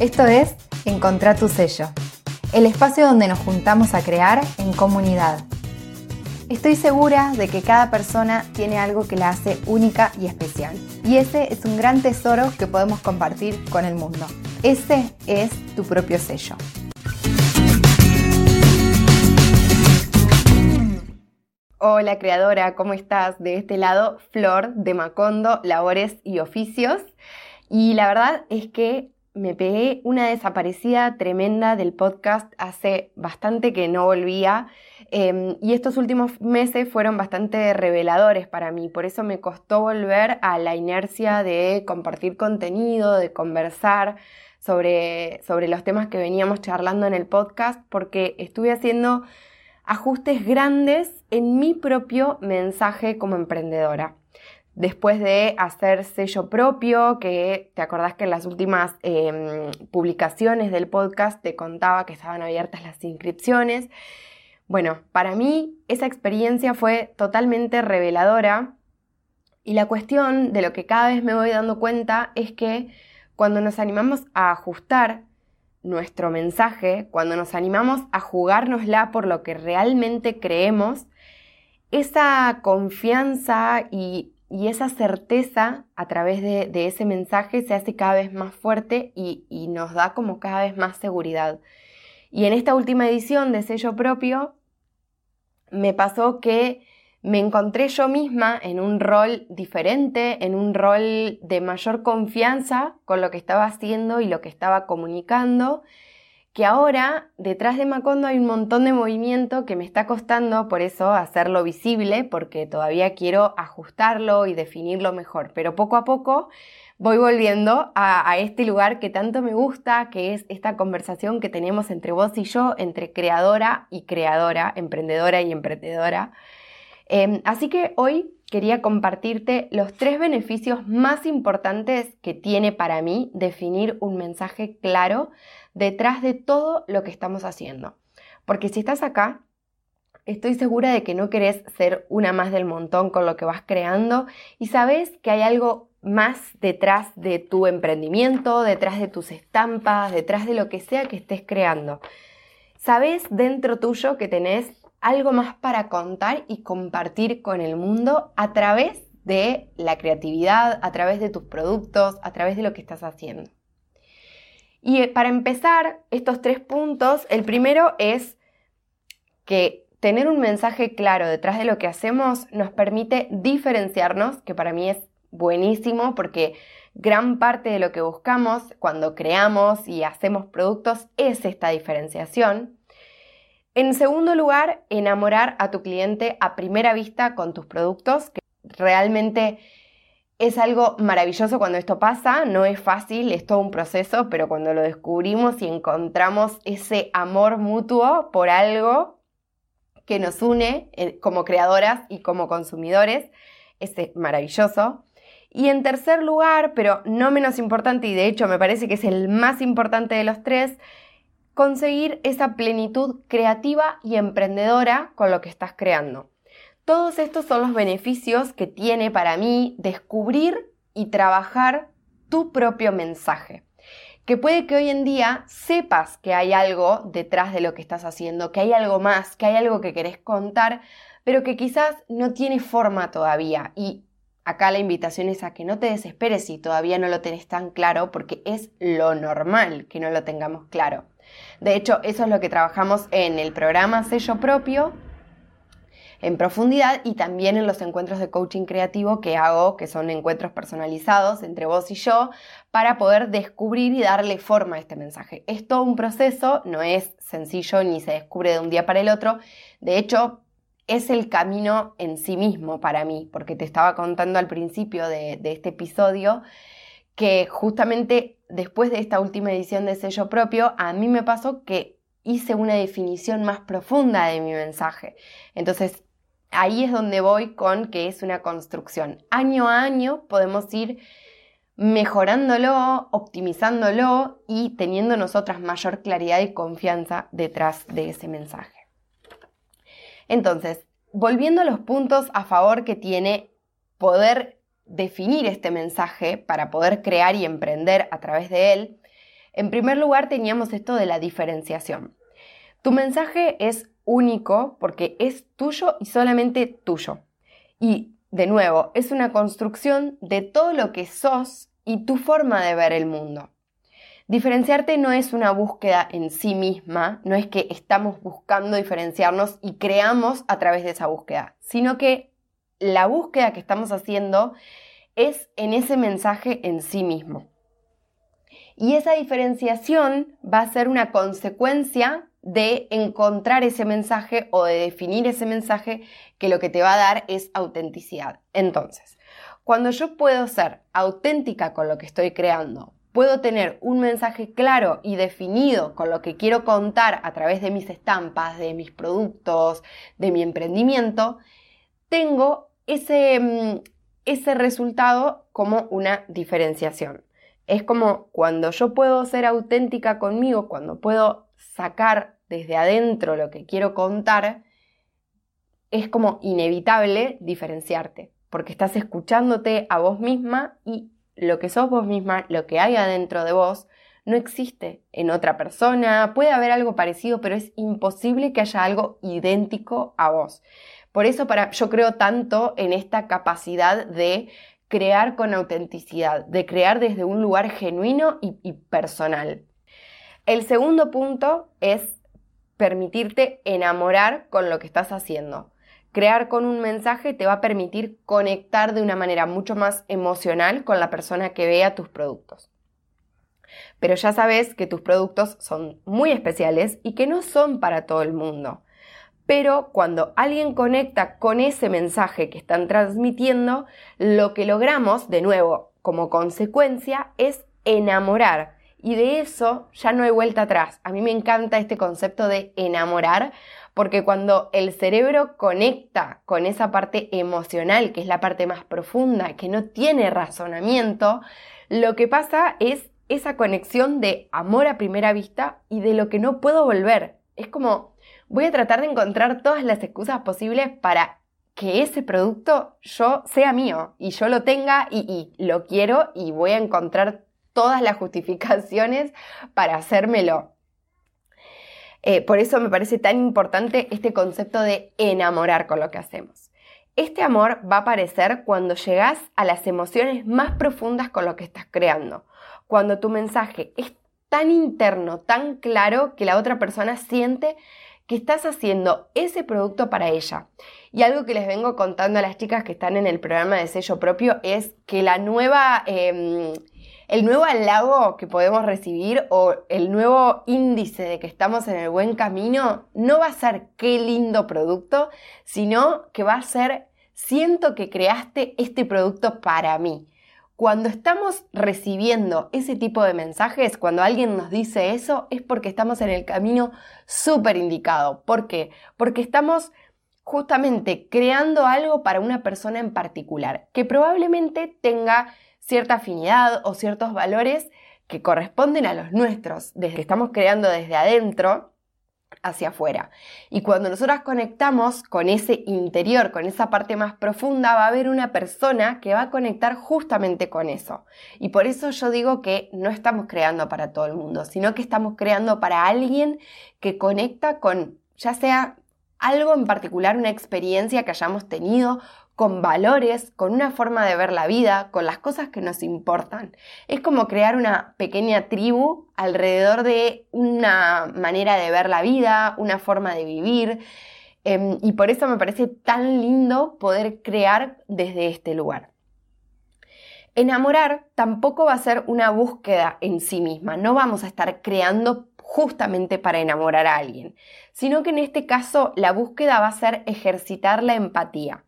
Esto es Encontrar tu sello, el espacio donde nos juntamos a crear en comunidad. Estoy segura de que cada persona tiene algo que la hace única y especial. Y ese es un gran tesoro que podemos compartir con el mundo. Ese es tu propio sello. Hola creadora, ¿cómo estás? De este lado, Flor de Macondo, Labores y Oficios. Y la verdad es que me pegué una desaparecida tremenda del podcast hace bastante que no volvía em, y estos últimos meses fueron bastante reveladores para mí, por eso me costó volver a la inercia de compartir contenido, de conversar sobre, sobre los temas que veníamos charlando en el podcast, porque estuve haciendo ajustes grandes en mi propio mensaje como emprendedora después de hacer sello propio, que te acordás que en las últimas em, publicaciones del podcast te contaba que estaban abiertas las inscripciones. Bueno, para mí esa experiencia fue totalmente reveladora y la cuestión de lo que cada vez me voy dando cuenta es que cuando nos animamos a ajustar nuestro mensaje, cuando nos animamos a jugárnosla por lo que realmente creemos, esa confianza y y esa certeza a través de, ese mensaje se hace cada vez más fuerte y, y, nos da como cada vez más seguridad. Y en esta última edición de sello propio me pasó que me encontré yo misma en un rol diferente, en un rol de mayor confianza con lo que estaba haciendo y lo que estaba comunicando que ahora detrás de Macondo hay un montón de movimiento que me está costando por eso hacerlo visible, porque todavía quiero ajustarlo y definirlo mejor, pero poco a poco voy volviendo a, este lugar que tanto me gusta, que es esta conversación que tenemos entre vos y yo, entre creadora y creadora, emprendedora y emprendedora. Em, así que hoy quería compartirte los tres beneficios más importantes que tiene para mí definir un mensaje claro detrás de todo lo que estamos haciendo. Porque si estás acá, estoy segura de que no querés ser una más del montón con lo que vas creando y sabes que hay algo más detrás de tu emprendimiento, detrás de tus estampas, detrás de lo que sea que estés creando. Sabes dentro tuyo que tenés algo más para contar y compartir con el mundo a través de la creatividad, a través de tus productos, a través de lo que estás haciendo. Y eh, para empezar, estos tres puntos, el primero es que tener un mensaje claro detrás de lo que hacemos nos permite diferenciarnos, que para mí es buenísimo porque gran parte de lo que buscamos cuando creamos y hacemos productos es esta diferenciación. En segundo lugar, enamorar a tu cliente a primera vista con tus productos, que realmente es algo maravilloso cuando esto pasa, no es fácil, es todo un proceso, pero cuando lo descubrimos y encontramos ese amor mutuo por algo que nos une eh, como creadoras y como consumidores, es maravilloso. Y en tercer lugar, pero no menos importante, y de hecho me parece que es el más importante de los tres, conseguir esa plenitud creativa y emprendedora con lo que estás creando. Todos estos son los beneficios que tiene para mí descubrir y trabajar tu propio mensaje. Que puede que hoy en día sepas que hay algo detrás de lo que estás haciendo, que hay algo más, que hay algo que querés contar, pero que quizás no tiene forma todavía. Y acá la invitación es a que no te desesperes si todavía no lo tenés tan claro, porque es lo normal que no lo tengamos claro. De hecho, eso es lo que trabajamos en el programa Sello Propio, en profundidad y también en los encuentros de coaching creativo que hago, que son encuentros personalizados entre vos y yo, para poder descubrir y darle forma a este mensaje. Es todo un proceso, no es sencillo ni se descubre de un día para el otro. De hecho, es el camino en sí mismo para mí, porque te estaba contando al principio de, de este episodio que justamente después de esta última edición de sello propio, a mí me pasó que hice una definición más profunda de mi mensaje. Entonces, ahí es donde voy con que es una construcción. Año a año podemos ir mejorándolo, optimizándolo y teniendo nosotras mayor claridad y confianza detrás de ese mensaje. Entonces, volviendo a los puntos a favor que tiene poder definir este mensaje para poder crear y emprender a través de él, En primer lugar teníamos esto de la diferenciación. Tu mensaje es único porque es tuyo y solamente tuyo. Y de nuevo, es una construcción de todo lo que sos y tu forma de ver el mundo. Diferenciarte no es una búsqueda en sí misma, no es que estamos buscando diferenciarnos y creamos a través de esa búsqueda, sino que la búsqueda que estamos haciendo es en ese mensaje en sí mismo. Y esa diferenciación va a ser una consecuencia de encontrar ese mensaje o de definir ese mensaje que lo que te va a dar es autenticidad. Entonces, cuando yo puedo ser auténtica con lo que estoy creando, puedo tener un mensaje claro y definido con lo que quiero contar a través de mis estampas, de mis productos, de mi emprendimiento, tengo ese, mm, ese resultado como una diferenciación. Es como cuando yo puedo ser auténtica conmigo, cuando puedo sacar desde adentro lo que quiero contar, es como inevitable diferenciarte, porque estás escuchándote a vos misma y lo que sos vos misma, lo que hay adentro de vos, no existe en otra persona. Puede haber algo parecido, pero es imposible que haya algo idéntico a vos. Por eso para, yo creo tanto en esta capacidad de crear con autenticidad, de crear desde un lugar genuino y, y personal. El segundo punto es permitirte enamorar con lo que estás haciendo crear con un mensaje te va a permitir conectar de una manera mucho más emocional con la persona que vea tus productos. Pero ya sabes que tus productos son muy especiales y que no son para todo el mundo. Pero cuando alguien conecta con ese mensaje que están transmitiendo, lo que logramos, de nuevo, como consecuencia, es enamorar. Y de eso ya no hay vuelta atrás. A mí me encanta este concepto de enamorar porque cuando el cerebro conecta con esa parte emocional, que es la parte más profunda, que no tiene razonamiento, lo que pasa es esa conexión de amor a primera vista y de lo que no puedo volver. Es como, voy a tratar de encontrar todas las excusas posibles para que ese producto yo sea mío y yo lo tenga y, lo quiero y voy a encontrar todas las justificaciones para hacérmelo. Eh, por eso me parece tan importante este concepto de enamorar con lo que hacemos. Este amor va a aparecer cuando llegas a las emociones más profundas con lo que estás creando, cuando tu mensaje es tan interno, tan claro que la otra persona siente que estás haciendo ese producto para ella. Y algo que les vengo contando a las chicas que están en el programa de sello propio es que la nueva... Em, el nuevo halago que podemos recibir o el nuevo índice de que estamos en el buen camino no va a ser qué lindo producto, sino que va a ser siento que creaste este producto para mí. Cuando estamos recibiendo ese tipo de mensajes, cuando alguien nos dice eso, es porque estamos en el camino súper indicado. ¿Por qué? Porque estamos justamente creando algo para una persona en particular, que probablemente tenga cierta afinidad o ciertos valores que corresponden a los nuestros, desde que estamos creando desde adentro hacia afuera. Y cuando nosotras conectamos con ese interior, con esa parte más profunda, va a haber una persona que va a conectar justamente con eso. Y por eso yo digo que no estamos creando para todo el mundo, sino que estamos creando para alguien que conecta con, ya sea algo en particular, una experiencia que hayamos tenido, con valores, con una forma de ver la vida, con las cosas que nos importan. Es como crear una pequeña tribu alrededor de una manera de ver la vida, una forma de vivir. Em, y por eso me parece tan lindo poder crear desde este lugar. Enamorar tampoco va a ser una búsqueda en sí misma, no vamos a estar creando justamente para enamorar a alguien, sino que en este caso la búsqueda va a ser ejercitar la empatía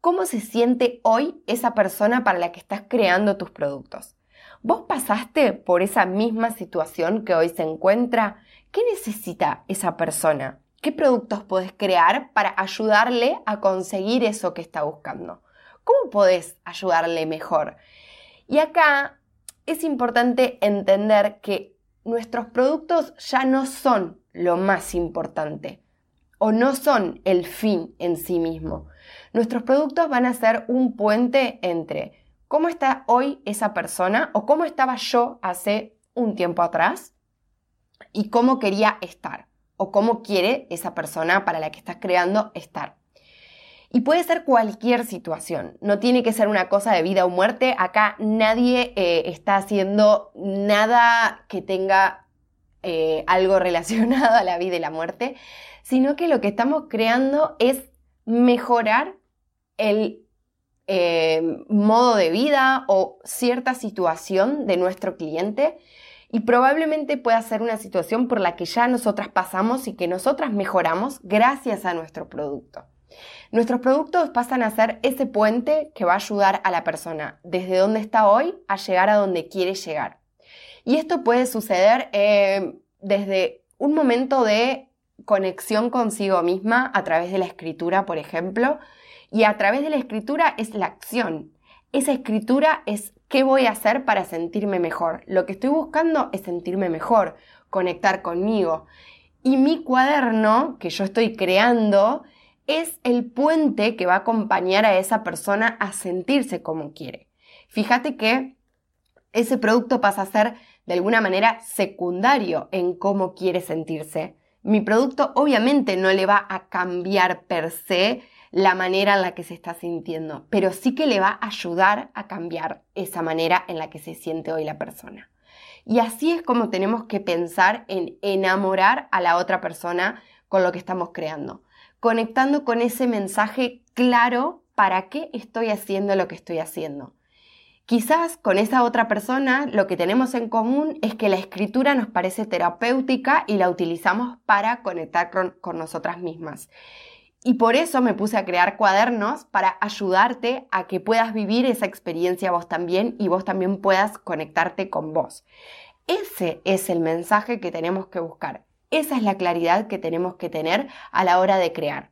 ¿Cómo se siente hoy esa persona para la que estás creando tus productos? ¿Vos pasaste por esa misma situación que hoy se encuentra? ¿Qué necesita esa persona? ¿Qué productos podés crear para ayudarle a conseguir eso que está buscando? ¿Cómo podés ayudarle mejor? Y acá es importante entender que nuestros productos ya no son lo más importante o no son el fin en sí mismo. Nuestros productos van a ser un puente entre cómo está hoy esa persona o cómo estaba yo hace un tiempo atrás y cómo quería estar o cómo quiere esa persona para la que estás creando estar. Y puede ser cualquier situación, no tiene que ser una cosa de vida o muerte. Acá nadie eh, está haciendo nada que tenga eh, algo relacionado a la vida y la muerte, sino que lo que estamos creando es mejorar el eh, modo de vida o cierta situación de nuestro cliente y probablemente pueda ser una situación por la que ya nosotras pasamos y que nosotras mejoramos gracias a nuestro producto. Nuestros productos pasan a ser ese puente que va a ayudar a la persona desde donde está hoy a llegar a donde quiere llegar. Y esto puede suceder eh, desde un momento de conexión consigo misma a través de la escritura, por ejemplo, y a través de la escritura es la acción. Esa escritura es qué voy a hacer para sentirme mejor. Lo que estoy buscando es sentirme mejor, conectar conmigo. Y mi cuaderno que yo estoy creando es el puente que va a acompañar a esa persona a sentirse como quiere. Fíjate que ese producto pasa a ser de alguna manera secundario en cómo quiere sentirse. Mi producto obviamente no le va a cambiar per se la manera en la que se está sintiendo, pero sí que le va a ayudar a cambiar esa manera en la que se siente hoy la persona. Y así es como tenemos que pensar en enamorar a la otra persona con lo que estamos creando conectando con ese mensaje claro para qué estoy haciendo lo que estoy haciendo. Quizás con esa otra persona lo que tenemos en común es que la escritura nos parece terapéutica y la utilizamos para conectar con, nosotras mismas. Y por eso me puse a crear cuadernos para ayudarte a que puedas vivir esa experiencia vos también y vos también puedas conectarte con vos. Ese es el mensaje que tenemos que buscar. Esa es la claridad que tenemos que tener a la hora de crear.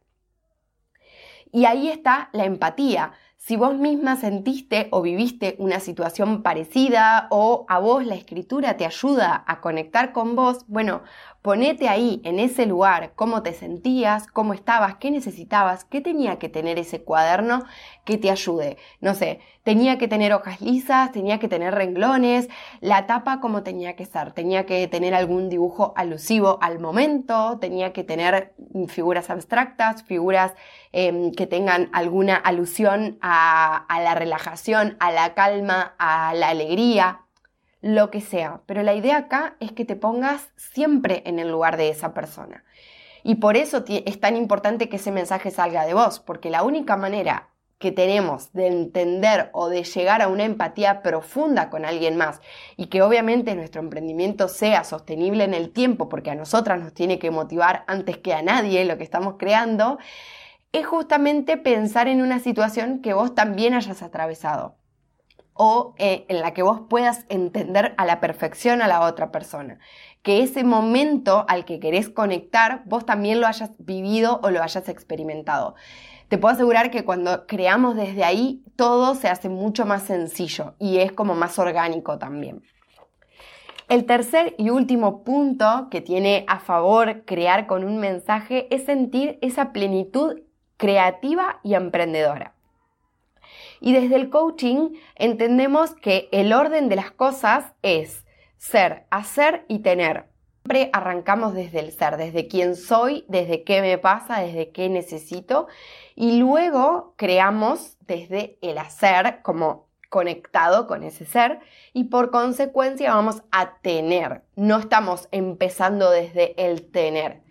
Y ahí está la empatía. Si vos misma sentiste o viviste una situación parecida o a vos la escritura te ayuda a conectar con vos, bueno, ponete ahí, en ese lugar, cómo te sentías, cómo estabas, qué necesitabas, qué tenía que tener ese cuaderno que te ayude. No sé, tenía que tener hojas lisas, tenía que tener renglones, la tapa como tenía que ser, tenía que tener algún dibujo alusivo al momento, tenía que tener figuras abstractas, figuras em, que tengan alguna alusión a, la relajación, a la calma, a la alegría, lo que sea. Pero la idea acá es que te pongas siempre en el lugar de esa persona. Y por eso es tan importante que ese mensaje salga de vos, porque la única manera que tenemos de entender o de llegar a una empatía profunda con alguien más y que obviamente nuestro emprendimiento sea sostenible en el tiempo, porque a nosotras nos tiene que motivar antes que a nadie lo que estamos creando, es justamente pensar en una situación que vos también hayas atravesado o eh, en la que vos puedas entender a la perfección a la otra persona. Que ese momento al que querés conectar, vos también lo hayas vivido o lo hayas experimentado. Te puedo asegurar que cuando creamos desde ahí, todo se hace mucho más sencillo y es como más orgánico también. El tercer y último punto que tiene a favor crear con un mensaje es sentir esa plenitud creativa y emprendedora. Y desde el coaching entendemos que el orden de las cosas es ser, hacer y tener. Siempre arrancamos desde el ser, desde quién soy, desde qué me pasa, desde qué necesito y luego creamos desde el hacer como conectado con ese ser y por consecuencia vamos a tener. No estamos empezando desde el tener.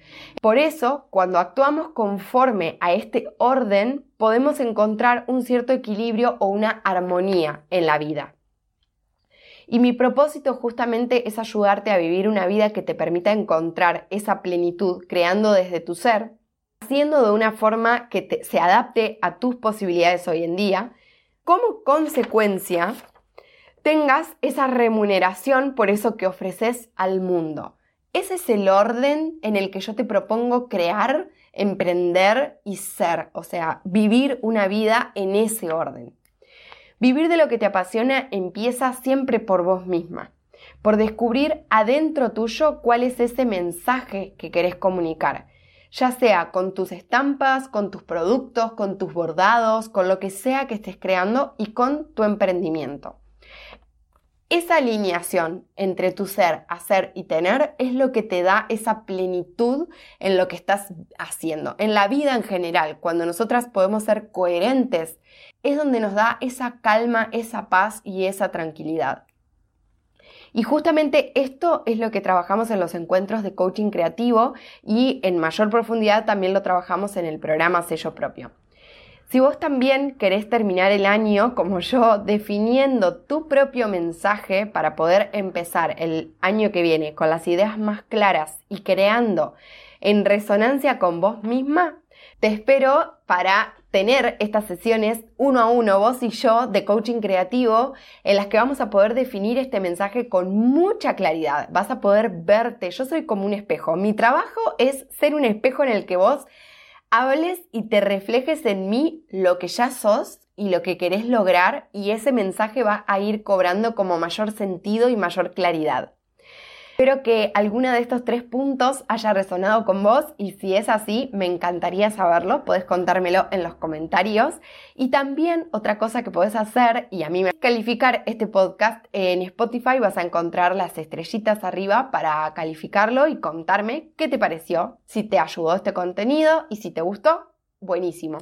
Por eso, cuando actuamos conforme a este orden, podemos encontrar un cierto equilibrio o una armonía en la vida. Y mi propósito justamente es ayudarte a vivir una vida que te permita encontrar esa plenitud creando desde tu ser, haciendo de una forma que se adapte a tus posibilidades hoy en día como consecuencia tengas esa remuneración por eso que ofreces al mundo. Ese es el orden en el que yo te propongo crear, emprender y ser, o sea, vivir una vida en ese orden. Vivir de lo que te apasiona empieza siempre por vos misma, por descubrir adentro tuyo cuál es ese mensaje que querés comunicar ya sea con tus estampas, con tus productos, con tus bordados, con lo que sea que estés creando y con tu emprendimiento. Esa alineación entre tu ser, hacer y tener es lo que te da esa plenitud en lo que estás haciendo. En la vida en general, cuando nosotras podemos ser coherentes, es donde nos da esa calma, esa paz y esa tranquilidad. Y justamente esto es lo que trabajamos en los encuentros de coaching creativo y en mayor profundidad también lo trabajamos en el programa Sello Propio. Si vos también querés terminar el año como yo, definiendo tu propio mensaje para poder empezar el año que viene con las ideas más claras y creando en resonancia con vos misma, te espero para tener estas sesiones uno a uno, vos y yo, de coaching creativo, en las que vamos a poder definir este mensaje con mucha claridad. Vas a poder verte. Yo soy como un espejo. Mi trabajo es ser un espejo en el que vos hables y te reflejes en mí lo que ya sos y lo que querés lograr y ese mensaje va a ir cobrando como mayor sentido y mayor claridad. Espero que alguna de estos tres puntos haya resonado con vos y si es así, me encantaría saberlo. Podés contármelo en los comentarios. Y también otra cosa que podés hacer, y a mí me calificar este podcast en Spotify, vas a encontrar las estrellitas arriba para calificarlo y contarme qué te pareció, si te ayudó este contenido y si te gustó, buenísimo.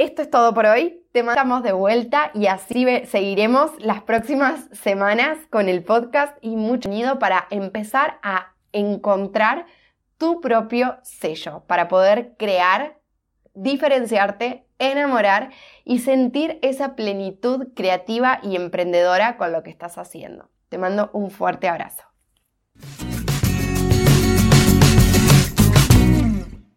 Esto es todo por hoy. Te mandamos de vuelta y así seguiremos las próximas semanas con el podcast y mucho contenido para empezar a encontrar tu propio sello, para poder crear, diferenciarte, enamorar y sentir esa plenitud creativa y emprendedora con lo que estás haciendo. Te mando un fuerte abrazo.